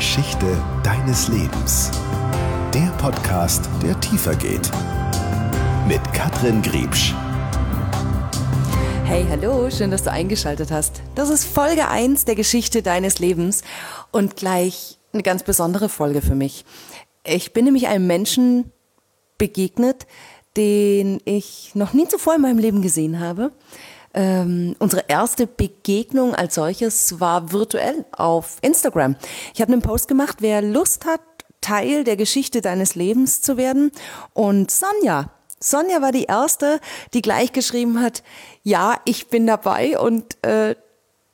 Geschichte deines Lebens. Der Podcast, der tiefer geht. Mit Katrin Griebsch. Hey, hallo, schön, dass du eingeschaltet hast. Das ist Folge 1 der Geschichte deines Lebens und gleich eine ganz besondere Folge für mich. Ich bin nämlich einem Menschen begegnet, den ich noch nie zuvor in meinem Leben gesehen habe. Ähm, unsere erste Begegnung als solches war virtuell auf Instagram. Ich habe einen Post gemacht, wer Lust hat, Teil der Geschichte deines Lebens zu werden. Und Sonja, Sonja war die erste, die gleich geschrieben hat, ja, ich bin dabei und äh,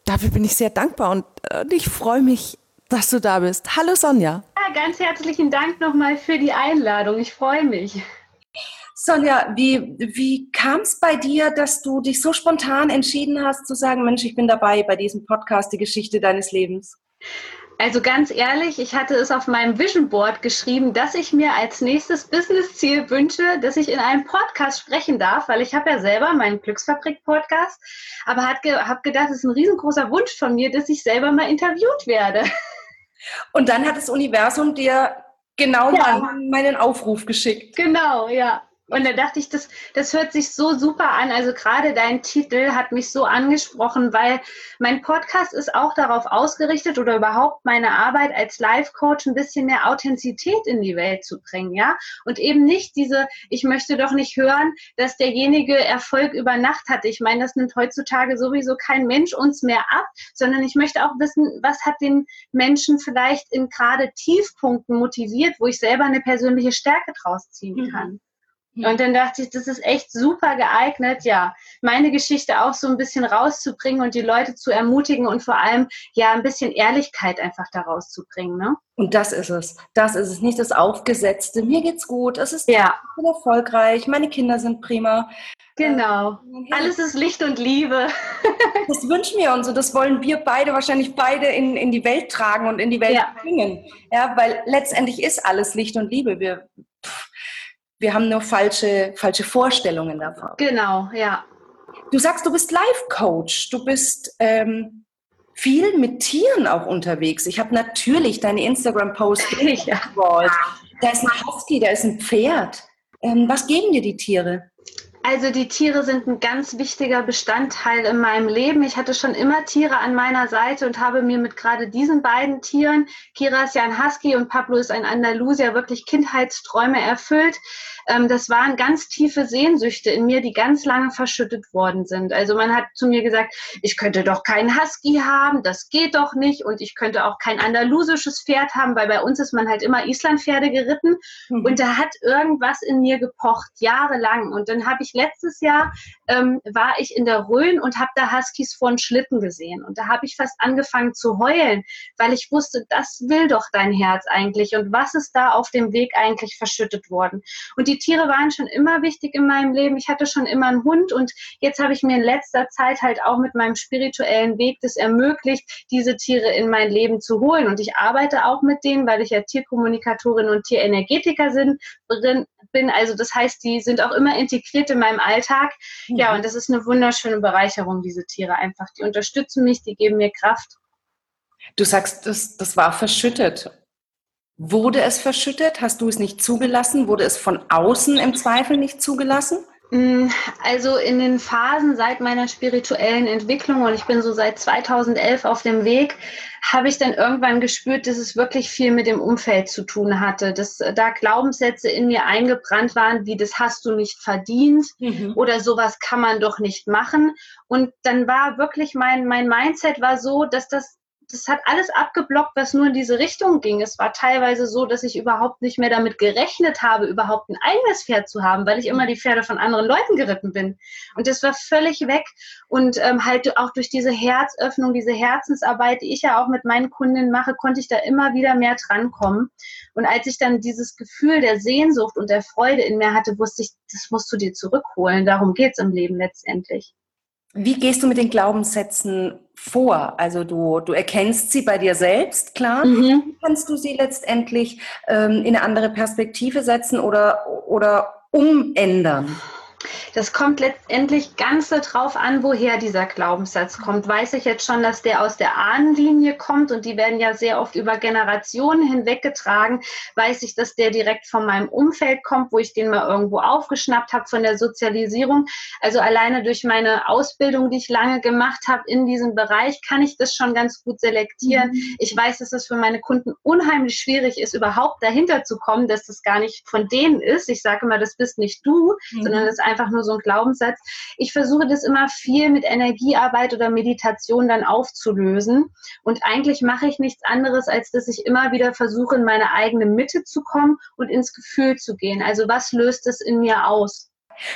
dafür bin ich sehr dankbar und äh, ich freue mich, dass du da bist. Hallo Sonja. Ja, ganz herzlichen Dank nochmal für die Einladung. Ich freue mich. Sonja, wie, wie kam es bei dir, dass du dich so spontan entschieden hast zu sagen, Mensch, ich bin dabei bei diesem Podcast, die Geschichte deines Lebens? Also ganz ehrlich, ich hatte es auf meinem Vision Board geschrieben, dass ich mir als nächstes Business-Ziel wünsche, dass ich in einem Podcast sprechen darf, weil ich habe ja selber meinen Glücksfabrik-Podcast, aber habe gedacht, es ist ein riesengroßer Wunsch von mir, dass ich selber mal interviewt werde. Und dann hat das Universum dir genau ja. meinen Aufruf geschickt. Genau, ja. Und da dachte ich, das, das hört sich so super an. Also gerade dein Titel hat mich so angesprochen, weil mein Podcast ist auch darauf ausgerichtet oder überhaupt meine Arbeit als Life-Coach ein bisschen mehr Authentizität in die Welt zu bringen, ja. Und eben nicht diese, ich möchte doch nicht hören, dass derjenige Erfolg über Nacht hatte. Ich meine, das nimmt heutzutage sowieso kein Mensch uns mehr ab, sondern ich möchte auch wissen, was hat den Menschen vielleicht in gerade Tiefpunkten motiviert, wo ich selber eine persönliche Stärke draus ziehen mhm. kann. Mhm. Und dann dachte ich, das ist echt super geeignet, ja, meine Geschichte auch so ein bisschen rauszubringen und die Leute zu ermutigen und vor allem ja ein bisschen Ehrlichkeit einfach daraus zu bringen, ne? Und das ist es. Das ist es. Nicht das Aufgesetzte. Mir geht's gut. Es ist ja. erfolgreich. Meine Kinder sind prima. Genau. Äh, Alles ist Licht und Liebe. das wünschen wir uns und das wollen wir beide wahrscheinlich beide in, in die Welt tragen und in die Welt ja. bringen. Ja, weil letztendlich ist alles Licht und Liebe. Wir, wir haben nur falsche, falsche Vorstellungen davon. Genau, ja. Du sagst, du bist Life-Coach. Du bist ähm, viel mit Tieren auch unterwegs. Ich habe natürlich deine Instagram-Posts ja. Da ist ein Husky, da ist ein Pferd. Ähm, was geben dir die Tiere? Also die Tiere sind ein ganz wichtiger Bestandteil in meinem Leben. Ich hatte schon immer Tiere an meiner Seite und habe mir mit gerade diesen beiden Tieren, Kira ist ja ein Husky und Pablo ist ein Andalusier, wirklich Kindheitsträume erfüllt. Ähm, das waren ganz tiefe Sehnsüchte in mir, die ganz lange verschüttet worden sind. Also man hat zu mir gesagt, ich könnte doch keinen Husky haben, das geht doch nicht und ich könnte auch kein andalusisches Pferd haben, weil bei uns ist man halt immer Islandpferde geritten mhm. und da hat irgendwas in mir gepocht, jahrelang. Und dann habe ich letztes Jahr, ähm, war ich in der Rhön und habe da Huskies vor einen Schlitten gesehen und da habe ich fast angefangen zu heulen, weil ich wusste, das will doch dein Herz eigentlich und was ist da auf dem Weg eigentlich verschüttet worden. Und die die Tiere waren schon immer wichtig in meinem Leben. Ich hatte schon immer einen Hund und jetzt habe ich mir in letzter Zeit halt auch mit meinem spirituellen Weg das ermöglicht, diese Tiere in mein Leben zu holen. Und ich arbeite auch mit denen, weil ich ja Tierkommunikatorin und Tierenergetiker bin. Also das heißt, die sind auch immer integriert in meinem Alltag. Mhm. Ja, und das ist eine wunderschöne Bereicherung, diese Tiere einfach. Die unterstützen mich, die geben mir Kraft. Du sagst, das, das war verschüttet. Wurde es verschüttet? Hast du es nicht zugelassen? Wurde es von außen im Zweifel nicht zugelassen? Mm, also in den Phasen seit meiner spirituellen Entwicklung und ich bin so seit 2011 auf dem Weg, habe ich dann irgendwann gespürt, dass es wirklich viel mit dem Umfeld zu tun hatte, dass da Glaubenssätze in mir eingebrannt waren, wie das hast du nicht verdient mhm. oder sowas kann man doch nicht machen. Und dann war wirklich mein, mein Mindset war so, dass das das hat alles abgeblockt, was nur in diese Richtung ging. Es war teilweise so, dass ich überhaupt nicht mehr damit gerechnet habe, überhaupt ein eigenes Pferd zu haben, weil ich immer die Pferde von anderen Leuten geritten bin. Und das war völlig weg. Und ähm, halt auch durch diese Herzöffnung, diese Herzensarbeit, die ich ja auch mit meinen Kundinnen mache, konnte ich da immer wieder mehr drankommen. Und als ich dann dieses Gefühl der Sehnsucht und der Freude in mir hatte, wusste ich, das musst du dir zurückholen. Darum geht's im Leben letztendlich. Wie gehst du mit den Glaubenssätzen vor? Also du, du erkennst sie bei dir selbst, klar. Mhm. Kannst du sie letztendlich ähm, in eine andere Perspektive setzen oder, oder umändern? Das kommt letztendlich ganz darauf an, woher dieser Glaubenssatz kommt. Weiß ich jetzt schon, dass der aus der Ahnenlinie kommt und die werden ja sehr oft über Generationen hinweggetragen. Weiß ich, dass der direkt von meinem Umfeld kommt, wo ich den mal irgendwo aufgeschnappt habe von der Sozialisierung. Also alleine durch meine Ausbildung, die ich lange gemacht habe in diesem Bereich, kann ich das schon ganz gut selektieren. Mhm. Ich weiß, dass es für meine Kunden unheimlich schwierig ist, überhaupt dahinter zu kommen, dass das gar nicht von denen ist. Ich sage immer, das bist nicht du, mhm. sondern das ist einfach nur so ein Glaubenssatz. Ich versuche das immer viel mit Energiearbeit oder Meditation dann aufzulösen. Und eigentlich mache ich nichts anderes, als dass ich immer wieder versuche, in meine eigene Mitte zu kommen und ins Gefühl zu gehen. Also was löst es in mir aus?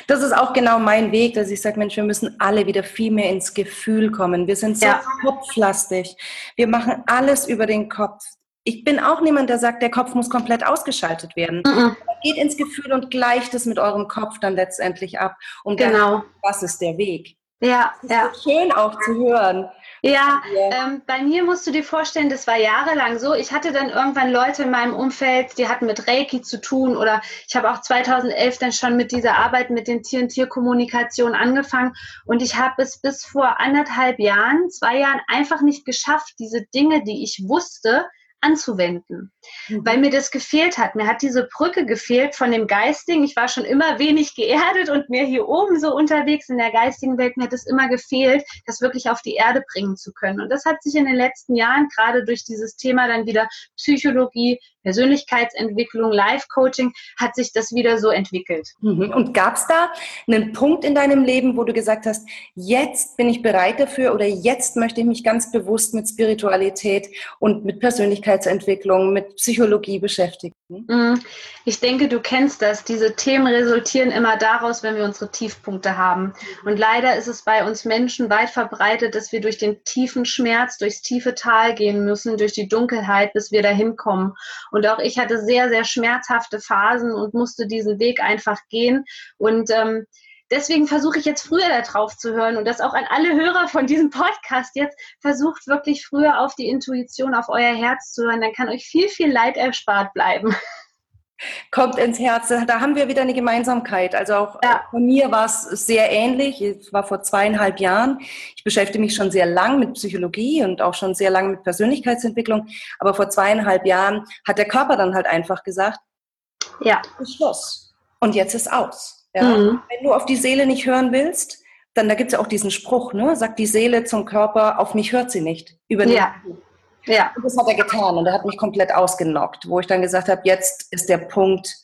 Das ist auch genau mein Weg, dass ich sage, Mensch, wir müssen alle wieder viel mehr ins Gefühl kommen. Wir sind so ja. kopflastig. Wir machen alles über den Kopf ich bin auch niemand, der sagt, der Kopf muss komplett ausgeschaltet werden. Mhm. Geht ins Gefühl und gleicht es mit eurem Kopf dann letztendlich ab. Und genau. Dann, was ist der Weg? Ja, das ja. So schön auch zu hören. Ja, ähm, bei mir musst du dir vorstellen, das war jahrelang so. Ich hatte dann irgendwann Leute in meinem Umfeld, die hatten mit Reiki zu tun oder ich habe auch 2011 dann schon mit dieser Arbeit mit den Tier-Tier-Kommunikation angefangen und ich habe es bis vor anderthalb Jahren, zwei Jahren einfach nicht geschafft, diese Dinge, die ich wusste, anzuwenden, mhm. weil mir das gefehlt hat. Mir hat diese Brücke gefehlt von dem Geistigen. Ich war schon immer wenig geerdet und mir hier oben so unterwegs in der geistigen Welt, mir hat es immer gefehlt, das wirklich auf die Erde bringen zu können. Und das hat sich in den letzten Jahren gerade durch dieses Thema dann wieder Psychologie, Persönlichkeitsentwicklung, Life-Coaching, hat sich das wieder so entwickelt. Mhm. Und gab es da einen Punkt in deinem Leben, wo du gesagt hast, jetzt bin ich bereit dafür oder jetzt möchte ich mich ganz bewusst mit Spiritualität und mit Persönlichkeitsentwicklung, mit Psychologie beschäftigen? Mhm. Ich denke, du kennst das. Diese Themen resultieren immer daraus, wenn wir unsere Tiefpunkte haben. Und leider ist es bei uns Menschen weit verbreitet, dass wir durch den tiefen Schmerz, durchs tiefe Tal gehen müssen, durch die Dunkelheit, bis wir dahin kommen. Und auch ich hatte sehr, sehr schmerzhafte Phasen und musste diesen Weg einfach gehen. Und ähm, deswegen versuche ich jetzt früher darauf zu hören und das auch an alle Hörer von diesem Podcast jetzt versucht wirklich früher auf die Intuition, auf euer Herz zu hören. Dann kann euch viel, viel Leid erspart bleiben. Kommt ins Herz. Da haben wir wieder eine Gemeinsamkeit. Also auch ja. bei mir war es sehr ähnlich. Es war vor zweieinhalb Jahren. Ich beschäftige mich schon sehr lang mit Psychologie und auch schon sehr lange mit Persönlichkeitsentwicklung. Aber vor zweieinhalb Jahren hat der Körper dann halt einfach gesagt, ja, Schluss. Und jetzt ist aus. Ja? Mhm. Wenn du auf die Seele nicht hören willst, dann da gibt es ja auch diesen Spruch, ne? sagt die Seele zum Körper, auf mich hört sie nicht. Übernimm ja. Ja. Und das hat er getan und er hat mich komplett ausgenockt, wo ich dann gesagt habe, jetzt ist der Punkt,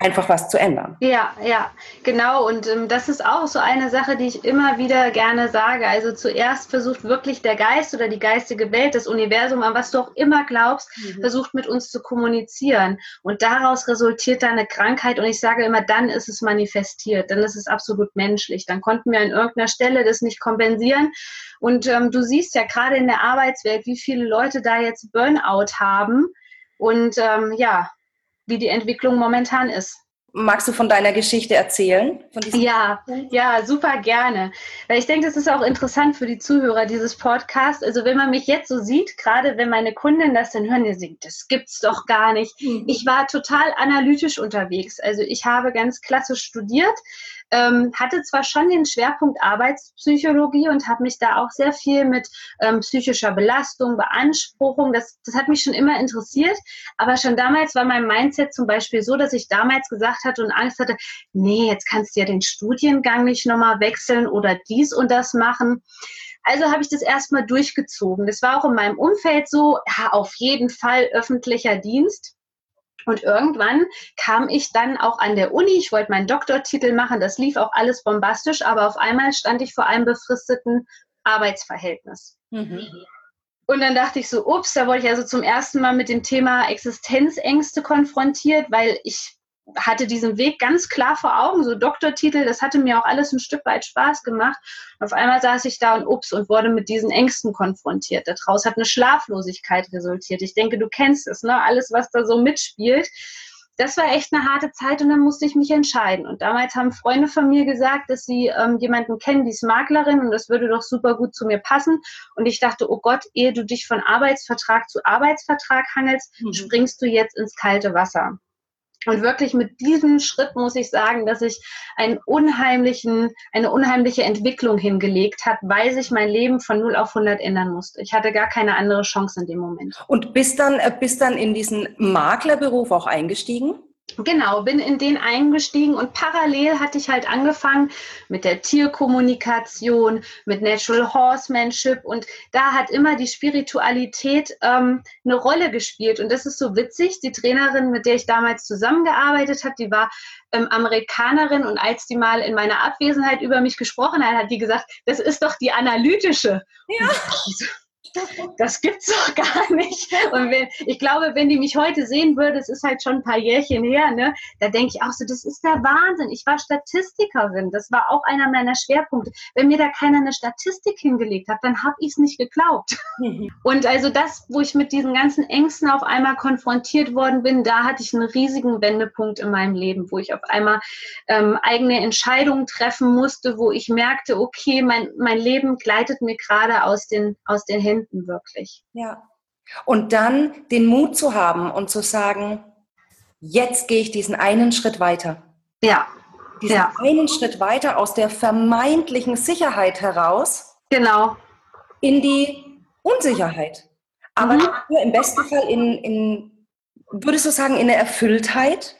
einfach was zu ändern. Ja, ja, genau. Und ähm, das ist auch so eine Sache, die ich immer wieder gerne sage. Also zuerst versucht wirklich der Geist oder die geistige Welt, das Universum, an was du auch immer glaubst, mhm. versucht mit uns zu kommunizieren. Und daraus resultiert dann eine Krankheit. Und ich sage immer, dann ist es manifestiert, dann ist es absolut menschlich. Dann konnten wir an irgendeiner Stelle das nicht kompensieren. Und ähm, du siehst ja gerade in der Arbeitswelt, wie viele Leute da jetzt Burnout haben. Und ähm, ja, wie die Entwicklung momentan ist. Magst du von deiner Geschichte erzählen? ja, ja, super gerne. Weil ich denke, das ist auch interessant für die Zuhörer dieses Podcasts. Also wenn man mich jetzt so sieht, gerade wenn meine Kunden das dann hören, die sagen, das gibt's doch gar nicht. Mhm. Ich war total analytisch unterwegs. Also ich habe ganz klassisch studiert, ähm, hatte zwar schon den Schwerpunkt Arbeitspsychologie und habe mich da auch sehr viel mit ähm, psychischer Belastung, Beanspruchung, das, das hat mich schon immer interessiert, aber schon damals war mein Mindset zum Beispiel so, dass ich damals gesagt hatte und Angst hatte, nee, jetzt kannst du ja den Studiengang nicht nochmal wechseln oder dies und das machen. Also habe ich das erstmal durchgezogen. Das war auch in meinem Umfeld so, ja, auf jeden Fall öffentlicher Dienst. Und irgendwann kam ich dann auch an der Uni. Ich wollte meinen Doktortitel machen. Das lief auch alles bombastisch. Aber auf einmal stand ich vor einem befristeten Arbeitsverhältnis. Mhm. Und dann dachte ich so, ups, da wurde ich also zum ersten Mal mit dem Thema Existenzängste konfrontiert, weil ich hatte diesen Weg ganz klar vor Augen, so Doktortitel, das hatte mir auch alles ein Stück weit Spaß gemacht. Und auf einmal saß ich da und ups und wurde mit diesen Ängsten konfrontiert. Daraus hat eine Schlaflosigkeit resultiert. Ich denke, du kennst es, ne? Alles, was da so mitspielt. Das war echt eine harte Zeit und dann musste ich mich entscheiden. Und damals haben Freunde von mir gesagt, dass sie ähm, jemanden kennen, die ist Maklerin und das würde doch super gut zu mir passen. Und ich dachte, oh Gott, ehe du dich von Arbeitsvertrag zu Arbeitsvertrag hangelst, mhm. springst du jetzt ins kalte Wasser. Und wirklich mit diesem Schritt muss ich sagen, dass ich einen unheimlichen, eine unheimliche Entwicklung hingelegt hat, weil sich mein Leben von 0 auf 100 ändern musste. Ich hatte gar keine andere Chance in dem Moment. Und bist dann, äh, bist dann in diesen Maklerberuf auch eingestiegen? Genau, bin in den eingestiegen und parallel hatte ich halt angefangen mit der Tierkommunikation, mit Natural Horsemanship und da hat immer die Spiritualität ähm, eine Rolle gespielt und das ist so witzig. Die Trainerin, mit der ich damals zusammengearbeitet habe, die war ähm, Amerikanerin und als die mal in meiner Abwesenheit über mich gesprochen hat, hat die gesagt, das ist doch die analytische. Ja das gibt's doch gar nicht. Und wenn, ich glaube, wenn die mich heute sehen würde, es ist halt schon ein paar Jährchen her, ne, da denke ich auch so, das ist der Wahnsinn. Ich war Statistikerin, das war auch einer meiner Schwerpunkte. Wenn mir da keiner eine Statistik hingelegt hat, dann habe ich es nicht geglaubt. Und also das, wo ich mit diesen ganzen Ängsten auf einmal konfrontiert worden bin, da hatte ich einen riesigen Wendepunkt in meinem Leben, wo ich auf einmal ähm, eigene Entscheidungen treffen musste, wo ich merkte, okay, mein, mein Leben gleitet mir gerade aus den, aus den Händen wirklich. Ja. Und dann den Mut zu haben und zu sagen, jetzt gehe ich diesen einen Schritt weiter. Ja. Diesen ja. einen Schritt weiter aus der vermeintlichen Sicherheit heraus. Genau. In die Unsicherheit. Aber mhm. im besten Fall in, in, würdest du sagen, in eine Erfülltheit?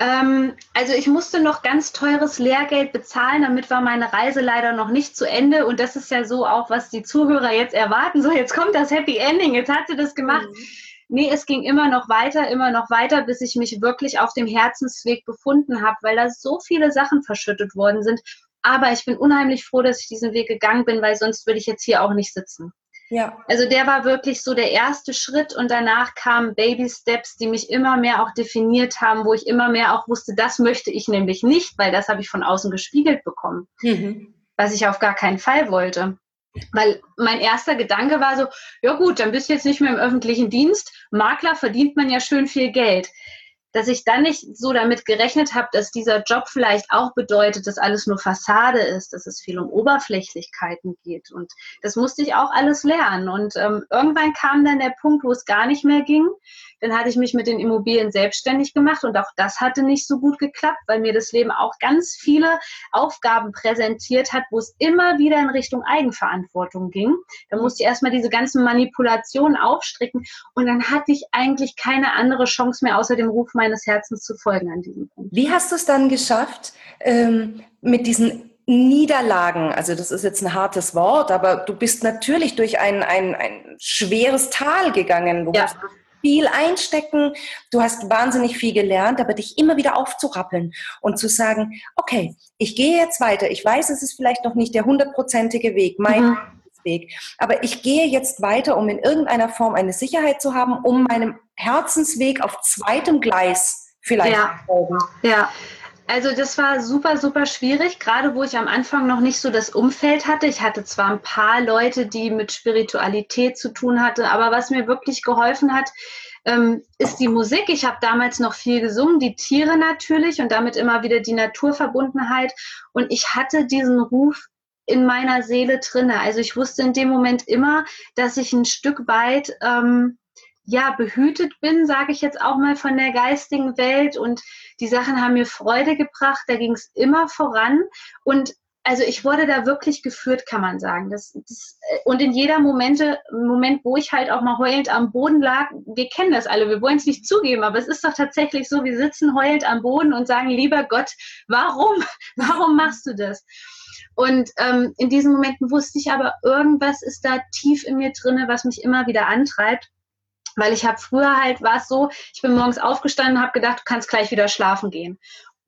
Ähm, also ich musste noch ganz teures Lehrgeld bezahlen, damit war meine Reise leider noch nicht zu Ende. Und das ist ja so auch, was die Zuhörer jetzt erwarten. So, jetzt kommt das Happy Ending, jetzt hat sie das gemacht. Mhm. Nee, es ging immer noch weiter, immer noch weiter, bis ich mich wirklich auf dem Herzensweg befunden habe, weil da so viele Sachen verschüttet worden sind. Aber ich bin unheimlich froh, dass ich diesen Weg gegangen bin, weil sonst würde ich jetzt hier auch nicht sitzen. Ja. Also der war wirklich so der erste Schritt und danach kamen Baby Steps, die mich immer mehr auch definiert haben, wo ich immer mehr auch wusste, das möchte ich nämlich nicht, weil das habe ich von außen gespiegelt bekommen, mhm. was ich auf gar keinen Fall wollte. Weil mein erster Gedanke war so, ja gut, dann bist du jetzt nicht mehr im öffentlichen Dienst. Makler verdient man ja schön viel Geld dass ich dann nicht so damit gerechnet habe, dass dieser Job vielleicht auch bedeutet, dass alles nur Fassade ist, dass es viel um Oberflächlichkeiten geht. Und das musste ich auch alles lernen. Und ähm, irgendwann kam dann der Punkt, wo es gar nicht mehr ging. Dann hatte ich mich mit den Immobilien selbstständig gemacht und auch das hatte nicht so gut geklappt, weil mir das Leben auch ganz viele Aufgaben präsentiert hat, wo es immer wieder in Richtung Eigenverantwortung ging. Da musste ich erstmal diese ganzen Manipulationen aufstricken und dann hatte ich eigentlich keine andere Chance mehr, außer dem Ruf meines Herzens zu folgen an diesem Punkt. Wie hast du es dann geschafft, ähm, mit diesen Niederlagen, also das ist jetzt ein hartes Wort, aber du bist natürlich durch ein, ein, ein schweres Tal gegangen. Du ja. hast viel einstecken, du hast wahnsinnig viel gelernt, aber dich immer wieder aufzurappeln und zu sagen, okay, ich gehe jetzt weiter. Ich weiß, es ist vielleicht noch nicht der hundertprozentige Weg, mein mhm. Weg, aber ich gehe jetzt weiter, um in irgendeiner Form eine Sicherheit zu haben, um meinem Herzensweg auf zweitem Gleis vielleicht ja. zu folgen. Ja. Also das war super, super schwierig, gerade wo ich am Anfang noch nicht so das Umfeld hatte. Ich hatte zwar ein paar Leute, die mit Spiritualität zu tun hatten, aber was mir wirklich geholfen hat, ähm, ist die Musik. Ich habe damals noch viel gesungen, die Tiere natürlich und damit immer wieder die Naturverbundenheit. Und ich hatte diesen Ruf in meiner Seele drinne. Also ich wusste in dem Moment immer, dass ich ein Stück weit ähm, ja, behütet bin, sage ich jetzt auch mal von der geistigen Welt. Und die Sachen haben mir Freude gebracht. Da ging es immer voran. Und also ich wurde da wirklich geführt, kann man sagen. Das, das, und in jeder Momente, Moment, wo ich halt auch mal heulend am Boden lag, wir kennen das alle, wir wollen es nicht zugeben, aber es ist doch tatsächlich so, wir sitzen heulend am Boden und sagen, lieber Gott, warum? Warum machst du das? Und ähm, in diesen Momenten wusste ich aber, irgendwas ist da tief in mir drinne, was mich immer wieder antreibt weil ich habe früher halt war es so, ich bin morgens aufgestanden und habe gedacht, du kannst gleich wieder schlafen gehen.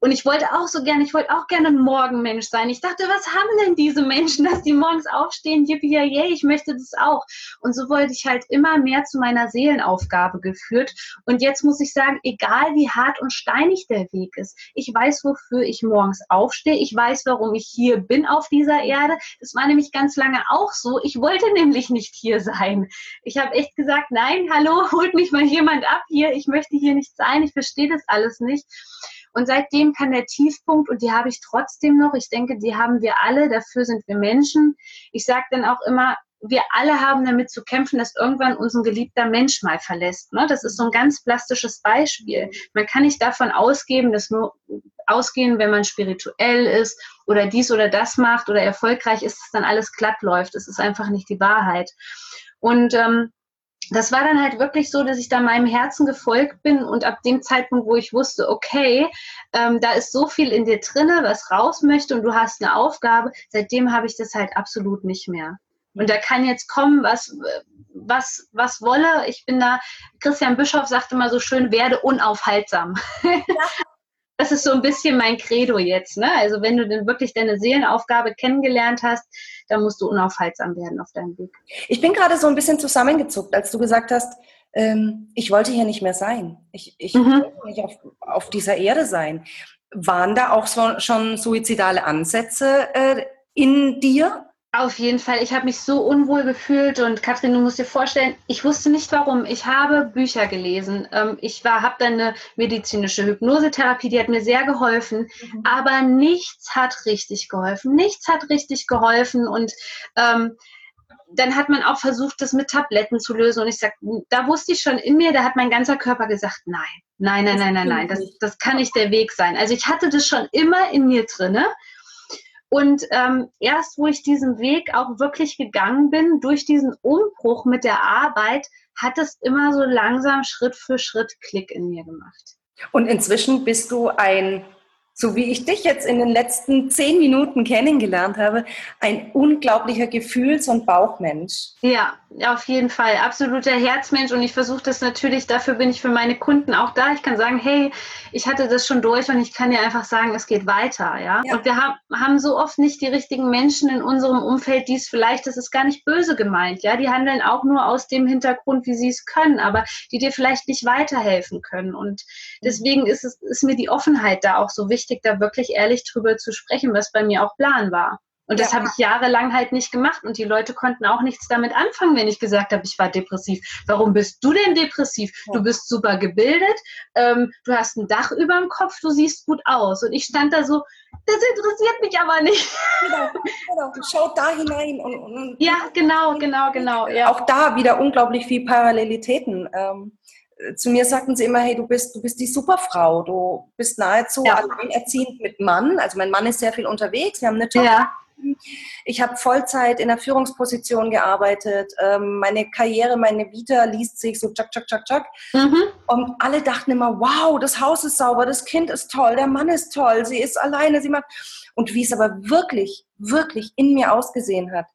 Und ich wollte auch so gerne, ich wollte auch gerne ein Morgenmensch sein. Ich dachte, was haben denn diese Menschen, dass die morgens aufstehen, yippie, yay, ich möchte das auch. Und so wollte ich halt immer mehr zu meiner Seelenaufgabe geführt. Und jetzt muss ich sagen, egal wie hart und steinig der Weg ist, ich weiß, wofür ich morgens aufstehe. Ich weiß, warum ich hier bin auf dieser Erde. Das war nämlich ganz lange auch so. Ich wollte nämlich nicht hier sein. Ich habe echt gesagt, nein, hallo, holt mich mal jemand ab hier. Ich möchte hier nicht sein. Ich verstehe das alles nicht. Und seitdem kann der Tiefpunkt, und die habe ich trotzdem noch, ich denke, die haben wir alle, dafür sind wir Menschen. Ich sage dann auch immer, wir alle haben damit zu kämpfen, dass irgendwann uns ein geliebter Mensch mal verlässt. Ne? Das ist so ein ganz plastisches Beispiel. Man kann nicht davon ausgeben, dass nur ausgehen, wenn man spirituell ist oder dies oder das macht oder erfolgreich ist, dass dann alles glatt läuft. Es ist einfach nicht die Wahrheit. Und ähm, das war dann halt wirklich so, dass ich da meinem Herzen gefolgt bin und ab dem Zeitpunkt, wo ich wusste, okay, ähm, da ist so viel in dir drinne, was raus möchte und du hast eine Aufgabe, seitdem habe ich das halt absolut nicht mehr. Und da kann jetzt kommen, was, was, was wolle. Ich bin da, Christian Bischoff sagte immer so schön, werde unaufhaltsam. Das ist so ein bisschen mein Credo jetzt. Ne? Also wenn du denn wirklich deine Seelenaufgabe kennengelernt hast, dann musst du unaufhaltsam werden auf deinem Weg. Ich bin gerade so ein bisschen zusammengezuckt, als du gesagt hast, ähm, ich wollte hier nicht mehr sein. Ich, ich mhm. wollte nicht auf, auf dieser Erde sein. Waren da auch so, schon suizidale Ansätze äh, in dir? Auf jeden Fall. Ich habe mich so unwohl gefühlt und Katrin, du musst dir vorstellen, ich wusste nicht warum. Ich habe Bücher gelesen. Ähm, ich habe dann eine medizinische Hypnosetherapie, die hat mir sehr geholfen, mhm. aber nichts hat richtig geholfen. Nichts hat richtig geholfen und ähm, dann hat man auch versucht, das mit Tabletten zu lösen. Und ich sag, da wusste ich schon in mir, da hat mein ganzer Körper gesagt, nein, nein, nein, nein, nein, nein, das, das kann nicht der Weg sein. Also ich hatte das schon immer in mir drinne. Und ähm, erst wo ich diesen Weg auch wirklich gegangen bin, durch diesen Umbruch mit der Arbeit, hat es immer so langsam Schritt für Schritt Klick in mir gemacht. Und inzwischen bist du ein so wie ich dich jetzt in den letzten zehn Minuten kennengelernt habe, ein unglaublicher Gefühls- und Bauchmensch. Ja, auf jeden Fall. Absoluter Herzmensch. Und ich versuche das natürlich, dafür bin ich für meine Kunden auch da. Ich kann sagen, hey, ich hatte das schon durch und ich kann dir einfach sagen, es geht weiter. Ja. ja. Und wir haben, haben so oft nicht die richtigen Menschen in unserem Umfeld, die es vielleicht, das ist gar nicht böse gemeint. Ja, die handeln auch nur aus dem Hintergrund, wie sie es können, aber die dir vielleicht nicht weiterhelfen können. Und deswegen ist es, ist mir die Offenheit da auch so wichtig wichtig, da wirklich ehrlich drüber zu sprechen, was bei mir auch Plan war. Und das ja. habe ich jahrelang halt nicht gemacht und die Leute konnten auch nichts damit anfangen, wenn ich gesagt habe, ich war depressiv. Warum bist du denn depressiv? Ja. Du bist super gebildet, ähm, du hast ein Dach über dem Kopf, du siehst gut aus. Und ich stand da so, das interessiert mich aber nicht. Genau, genau. Schaut da hinein. Und, und, ja, genau, genau, genau. Ja. Auch da wieder unglaublich viel Parallelitäten. Ähm, zu mir sagten sie immer, hey, du bist, du bist die Superfrau, du bist nahezu ja. alleinerziehend mit Mann. Also mein Mann ist sehr viel unterwegs, wir haben eine Tochter. Ja. Ich habe Vollzeit in der Führungsposition gearbeitet. Ähm, meine Karriere, meine Vita liest sich so tschak, tschak, tschak, tschak. Mhm. Und alle dachten immer, wow, das Haus ist sauber, das Kind ist toll, der Mann ist toll, sie ist alleine, sie macht. Und wie es aber wirklich, wirklich in mir ausgesehen hat,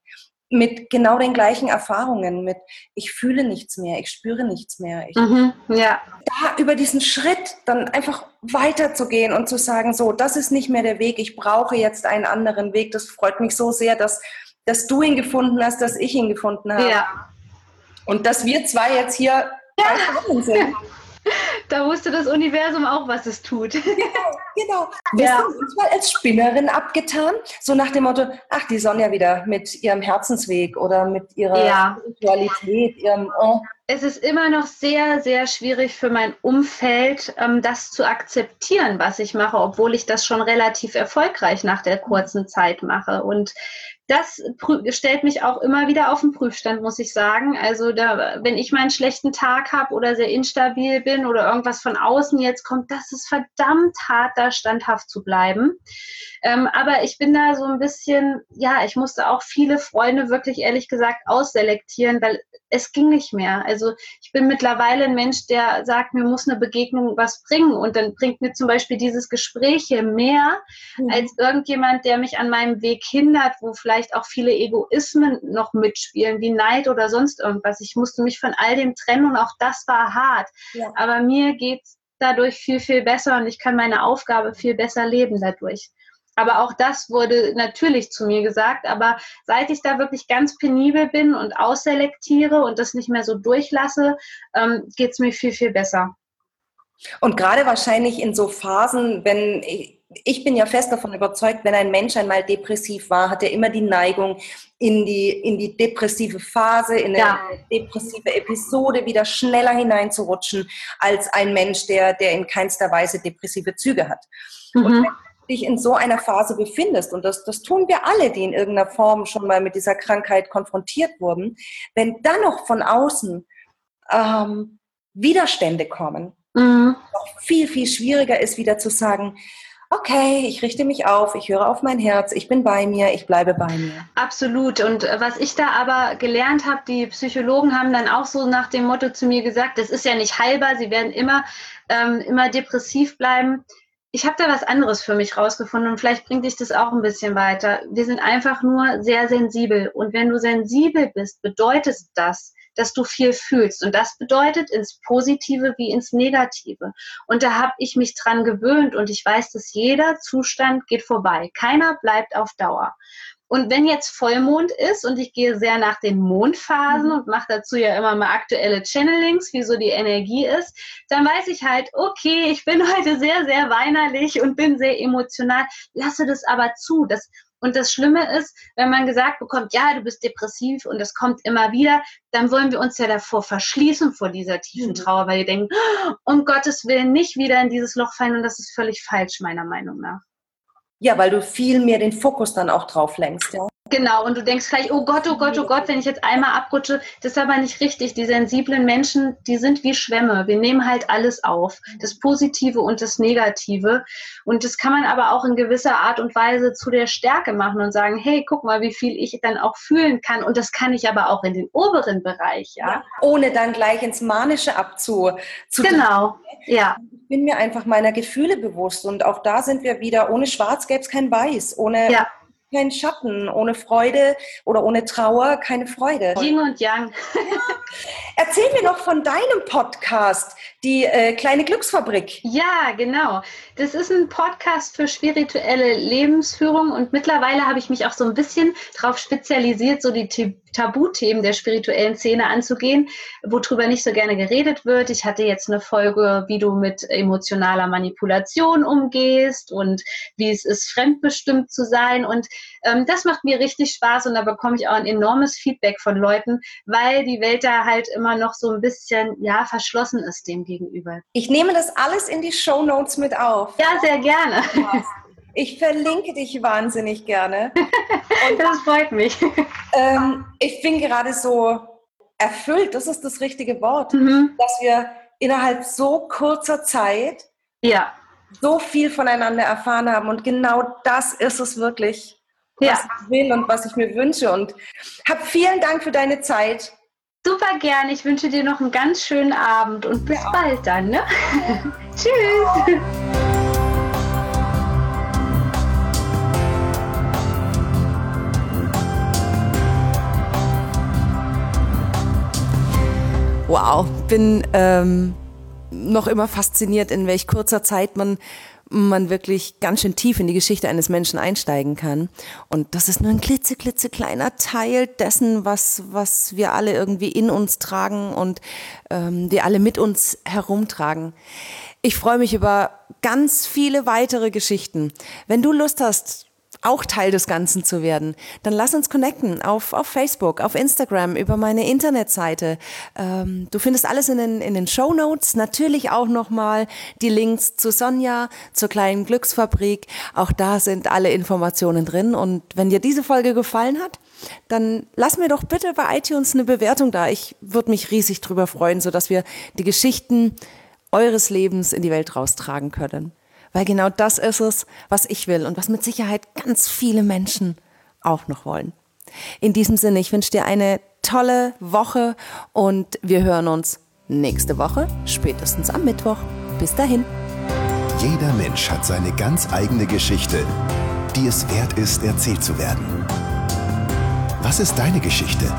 mit genau den gleichen Erfahrungen, mit ich fühle nichts mehr, ich spüre nichts mehr. Ich, mhm, ja. Da über diesen Schritt dann einfach weiterzugehen und zu sagen, so, das ist nicht mehr der Weg, ich brauche jetzt einen anderen Weg. Das freut mich so sehr, dass, dass du ihn gefunden hast, dass ich ihn gefunden habe. Ja. Und dass wir zwei jetzt hier ja. sind. Da wusste das Universum auch, was es tut. Genau, genau. Ja. Wirst du manchmal als Spinnerin abgetan? So nach dem Motto, ach, die Sonja wieder mit ihrem Herzensweg oder mit ihrer ja. Spiritualität, ihrem... Oh. Es ist immer noch sehr, sehr schwierig für mein Umfeld, ähm, das zu akzeptieren, was ich mache, obwohl ich das schon relativ erfolgreich nach der kurzen Zeit mache. Und das stellt mich auch immer wieder auf den Prüfstand, muss ich sagen. Also da, wenn ich mal einen schlechten Tag habe oder sehr instabil bin oder irgendwas von außen jetzt kommt, das ist verdammt hart, da standhaft zu bleiben. Ähm, aber ich bin da so ein bisschen, ja, ich musste auch viele Freunde wirklich ehrlich gesagt ausselektieren, weil es ging nicht mehr. Also ich bin mittlerweile ein Mensch, der sagt, mir muss eine Begegnung was bringen und dann bringt mir zum Beispiel dieses Gespräch hier mehr mhm. als irgendjemand, der mich an meinem Weg hindert, wo vielleicht auch viele Egoismen noch mitspielen, wie Neid oder sonst irgendwas. Ich musste mich von all dem trennen und auch das war hart. Ja. Aber mir geht's dadurch viel, viel besser und ich kann meine Aufgabe viel besser leben dadurch. Aber auch das wurde natürlich zu mir gesagt. Aber seit ich da wirklich ganz penibel bin und ausselektiere und das nicht mehr so durchlasse, ähm, geht es mir viel, viel besser. Und gerade wahrscheinlich in so Phasen, wenn ich, bin ja fest davon überzeugt, wenn ein Mensch einmal depressiv war, hat er immer die Neigung, in die, in die depressive Phase, in eine ja. depressive Episode wieder schneller hineinzurutschen als ein Mensch, der, der in keinster Weise depressive Züge hat. Mhm. Und wenn dich in so einer Phase befindest, und das, das tun wir alle, die in irgendeiner Form schon mal mit dieser Krankheit konfrontiert wurden, wenn dann noch von außen ähm, Widerstände kommen, mhm. viel, viel schwieriger ist, wieder zu sagen, okay, ich richte mich auf, ich höre auf mein Herz, ich bin bei mir, ich bleibe bei mir. Absolut. Und äh, was ich da aber gelernt habe, die Psychologen haben dann auch so nach dem Motto zu mir gesagt, das ist ja nicht heilbar, sie werden immer, ähm, immer depressiv bleiben. Ich habe da was anderes für mich rausgefunden und vielleicht bringt dich das auch ein bisschen weiter. Wir sind einfach nur sehr sensibel. Und wenn du sensibel bist, bedeutet das, dass du viel fühlst. Und das bedeutet ins Positive wie ins Negative. Und da habe ich mich dran gewöhnt und ich weiß, dass jeder Zustand geht vorbei. Keiner bleibt auf Dauer. Und wenn jetzt Vollmond ist und ich gehe sehr nach den Mondphasen mhm. und mache dazu ja immer mal aktuelle Channelings, wie so die Energie ist, dann weiß ich halt, okay, ich bin heute sehr, sehr weinerlich und bin sehr emotional, lasse das aber zu. Das und das Schlimme ist, wenn man gesagt bekommt, ja, du bist depressiv und das kommt immer wieder, dann wollen wir uns ja davor verschließen vor dieser tiefen mhm. Trauer, weil wir denken, um Gottes Willen nicht wieder in dieses Loch fallen und das ist völlig falsch, meiner Meinung nach. Ja, weil du viel mehr den Fokus dann auch drauf lenkst, ja. Genau, und du denkst gleich, oh Gott, oh Gott, oh Gott, wenn ich jetzt einmal abrutsche, das ist aber nicht richtig. Die sensiblen Menschen, die sind wie Schwämme. Wir nehmen halt alles auf, das Positive und das Negative. Und das kann man aber auch in gewisser Art und Weise zu der Stärke machen und sagen, hey, guck mal, wie viel ich dann auch fühlen kann. Und das kann ich aber auch in den oberen Bereich, ja. ja ohne dann gleich ins Manische abzu. genau, ja. Ich bin mir einfach meiner Gefühle bewusst und auch da sind wir wieder, ohne Schwarz gäbe es kein Weiß, ohne ja kein Schatten, ohne Freude oder ohne Trauer keine Freude. Yin und Yang. Erzähl mir noch von deinem Podcast, die äh, kleine Glücksfabrik. Ja, genau. Das ist ein Podcast für spirituelle Lebensführung und mittlerweile habe ich mich auch so ein bisschen darauf spezialisiert, so die Tabuthemen der spirituellen Szene anzugehen, worüber nicht so gerne geredet wird. Ich hatte jetzt eine Folge, wie du mit emotionaler Manipulation umgehst und wie es ist, fremdbestimmt zu sein. Und ähm, das macht mir richtig Spaß und da bekomme ich auch ein enormes Feedback von Leuten, weil die Welt da halt immer noch so ein bisschen, ja, verschlossen ist dem gegenüber. Ich nehme das alles in die Show Notes mit auf. Ja, sehr gerne. Ich verlinke dich wahnsinnig gerne. Und das freut mich. Ähm, ich bin gerade so erfüllt, das ist das richtige Wort, mhm. dass wir innerhalb so kurzer Zeit ja. so viel voneinander erfahren haben. Und genau das ist es wirklich, was ja. ich will und was ich mir wünsche. Und hab vielen Dank für deine Zeit. Super gern. Ich wünsche dir noch einen ganz schönen Abend und bis ja. bald dann. Ne? Tschüss. Wow, bin ähm, noch immer fasziniert, in welch kurzer Zeit man man wirklich ganz schön tief in die Geschichte eines Menschen einsteigen kann. Und das ist nur ein klitze, klitze kleiner Teil dessen, was, was wir alle irgendwie in uns tragen und ähm, wir alle mit uns herumtragen. Ich freue mich über ganz viele weitere Geschichten. Wenn du Lust hast, auch Teil des Ganzen zu werden, dann lass uns connecten auf, auf Facebook, auf Instagram, über meine Internetseite. Ähm, du findest alles in den, in den Show Notes. Natürlich auch nochmal die Links zu Sonja, zur kleinen Glücksfabrik. Auch da sind alle Informationen drin. Und wenn dir diese Folge gefallen hat, dann lass mir doch bitte bei iTunes eine Bewertung da. Ich würde mich riesig drüber freuen, sodass wir die Geschichten eures Lebens in die Welt raustragen können. Weil genau das ist es, was ich will und was mit Sicherheit ganz viele Menschen auch noch wollen. In diesem Sinne, ich wünsche dir eine tolle Woche und wir hören uns nächste Woche, spätestens am Mittwoch. Bis dahin. Jeder Mensch hat seine ganz eigene Geschichte, die es wert ist, erzählt zu werden. Was ist deine Geschichte?